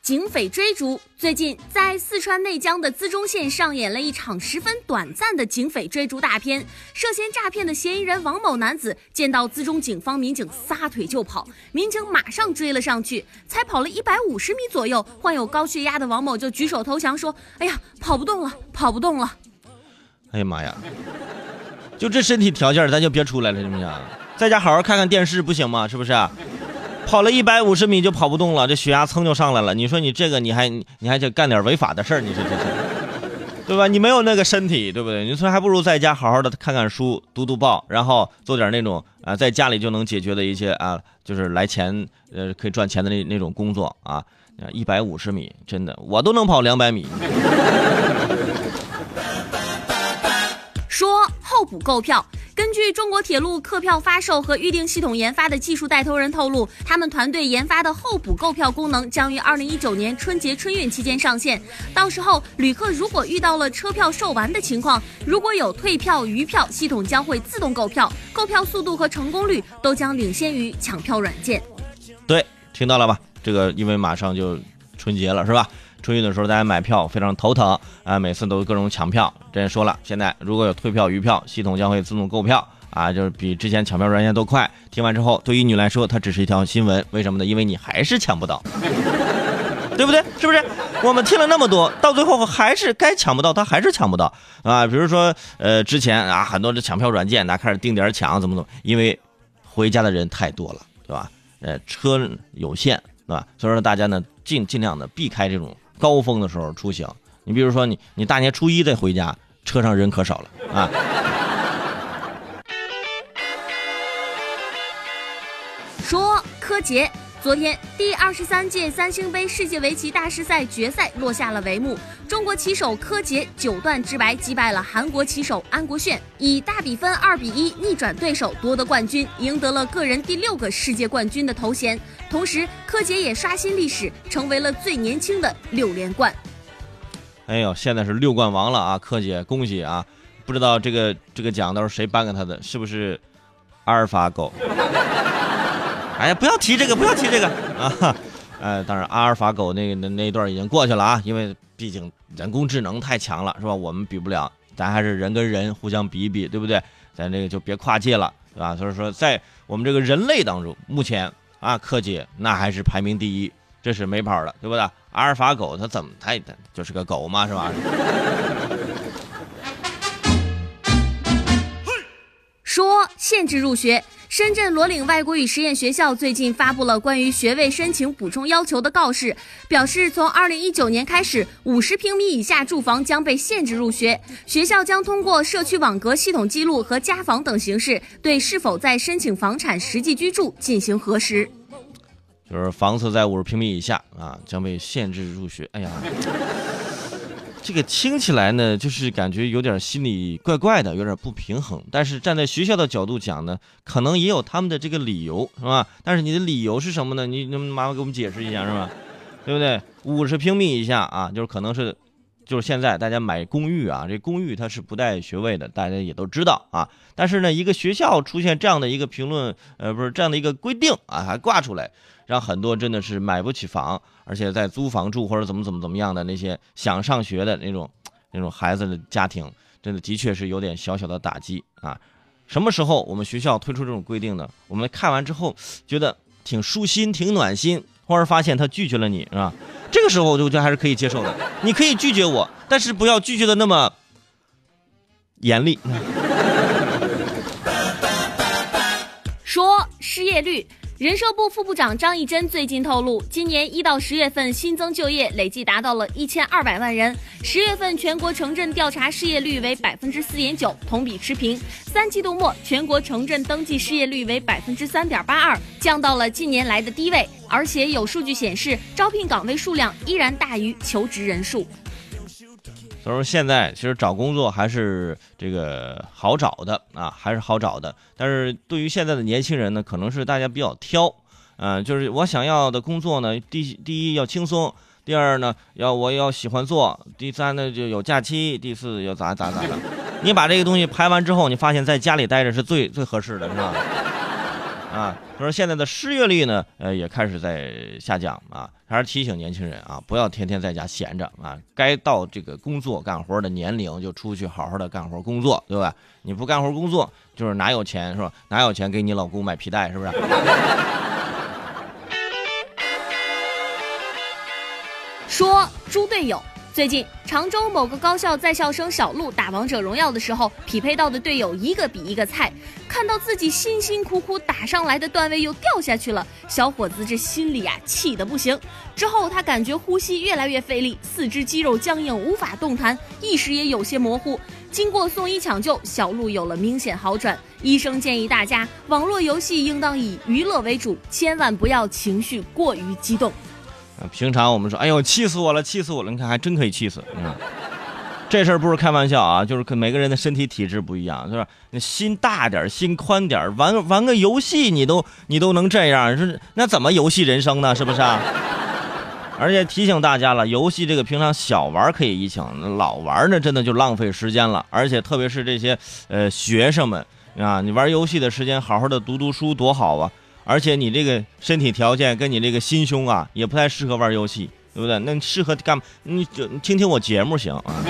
警匪追逐。最近，在四川内江的资中县上演了一场十分短暂的警匪追逐大片。涉嫌诈骗的嫌疑人王某男子见到资中警方民警撒腿就跑，民警马上追了上去。才跑了一百五十米左右，患有高血压的王某就举手投降说：“哎呀，跑不动了，跑不动了。”哎呀妈呀！就这身体条件，咱就别出来了，行不行？在家好好看看电视不行吗？是不是？跑了一百五十米就跑不动了，这血压蹭就上来了。你说你这个你还你还得干点违法的事儿，你说这是，对吧？你没有那个身体，对不对？你说还不如在家好好的看看书、读读报，然后做点那种啊，在家里就能解决的一些啊，就是来钱呃可以赚钱的那那种工作啊。一百五十米，真的我都能跑两百米。说候补购票。根据中国铁路客票发售和预订系统研发的技术带头人透露，他们团队研发的候补购票功能将于二零一九年春节春运期间上线。到时候，旅客如果遇到了车票售完的情况，如果有退票余票，系统将会自动购票，购票速度和成功率都将领先于抢票软件。对，听到了吧？这个因为马上就春节了，是吧？春运的时候，大家买票非常头疼啊，每次都各种抢票。之前说了，现在如果有退票余票，系统将会自动购票啊，就是比之前抢票软件都快。听完之后，对于你来说，它只是一条新闻，为什么呢？因为你还是抢不到，对不对？是不是？我们听了那么多，到最后还是该抢不到，他还是抢不到啊。比如说，呃，之前啊，很多的抢票软件，那开始定点抢，怎么怎么，因为回家的人太多了，对吧？呃，车有限，对吧？所以说大家呢，尽尽量的避开这种。高峰的时候出行，你比如说你你大年初一再回家，车上人可少了啊。说柯洁，昨天第二十三届三星杯世界围棋大师赛决赛落下了帷幕，中国棋手柯洁九段直白击败了韩国棋手安国炫，以大比分二比一逆转对手夺得冠军，赢得了个人第六个世界冠军的头衔。同时，柯洁也刷新历史，成为了最年轻的六连冠。哎呦，现在是六冠王了啊！柯洁，恭喜啊！不知道这个这个奖都是谁颁给他的？是不是阿尔法狗？哎呀，不要提这个，不要提这个啊！呃，当然，阿尔法狗那那那一段已经过去了啊，因为毕竟人工智能太强了，是吧？我们比不了，咱还是人跟人互相比一比，对不对？咱这个就别跨界了，对吧？所以说，在我们这个人类当中，目前。啊，柯洁那还是排名第一，这是没跑的，对不对？阿尔法狗它怎么它它就是个狗嘛，是吧？说限制入学。深圳罗岭外国语实验学校最近发布了关于学位申请补充要求的告示，表示从二零一九年开始，五十平米以下住房将被限制入学。学校将通过社区网格系统记录和家访等形式，对是否在申请房产实际居住进行核实。就是房子在五十平米以下啊，将被限制入学。哎呀。这个听起来呢，就是感觉有点心里怪怪的，有点不平衡。但是站在学校的角度讲呢，可能也有他们的这个理由，是吧？但是你的理由是什么呢？你能麻烦给我们解释一下，是吧？对不对？五十平米以下啊，就是可能是，就是现在大家买公寓啊，这公寓它是不带学位的，大家也都知道啊。但是呢，一个学校出现这样的一个评论，呃，不是这样的一个规定啊，还挂出来。让很多真的是买不起房，而且在租房住或者怎么怎么怎么样的那些想上学的那种那种孩子的家庭，真的的确是有点小小的打击啊。什么时候我们学校推出这种规定呢？我们看完之后觉得挺舒心、挺暖心，忽然发现他拒绝了你，是吧？这个时候我就觉得还是可以接受的。你可以拒绝我，但是不要拒绝的那么严厉。说失业率。人社部副部长张义珍最近透露，今年一到十月份新增就业累计达到了一千二百万人。十月份全国城镇调查失业率为百分之四点九，同比持平。三季度末全国城镇登记失业率为百分之三点八二，降到了近年来的低位。而且有数据显示，招聘岗位数量依然大于求职人数。所以说现在其实找工作还是这个好找的啊，还是好找的。但是对于现在的年轻人呢，可能是大家比较挑，嗯，就是我想要的工作呢，第第一要轻松，第二呢要我要喜欢做，第三呢就有假期，第四要咋咋咋的。你把这个东西排完之后，你发现在家里待着是最最合适的，是吧？啊，他说现在的失业率呢，呃，也开始在下降啊，还是提醒年轻人啊，不要天天在家闲着啊，该到这个工作干活的年龄就出去好好的干活工作，对吧？你不干活工作，就是哪有钱是吧？哪有钱给你老公买皮带是不是？说猪队友。最近，常州某个高校在校生小鹿打王者荣耀的时候，匹配到的队友一个比一个菜。看到自己辛辛苦苦打上来的段位又掉下去了，小伙子这心里呀气得不行。之后他感觉呼吸越来越费力，四肢肌肉僵硬，无法动弹，意识也有些模糊。经过送医抢救，小鹿有了明显好转。医生建议大家，网络游戏应当以娱乐为主，千万不要情绪过于激动。平常我们说，哎呦，气死我了，气死我了！你看，还真可以气死。嗯，这事儿不是开玩笑啊，就是每个人的身体体质不一样，是吧？那心大点，心宽点，玩玩个游戏你都你都能这样，是那怎么游戏人生呢？是不是啊？而且提醒大家了，游戏这个平常小玩可以一抢，老玩呢真的就浪费时间了。而且特别是这些呃学生们啊，你玩游戏的时间好好的读读书多好啊！而且你这个身体条件跟你这个心胸啊，也不太适合玩游戏，对不对？那适合干？你就听听我节目行啊。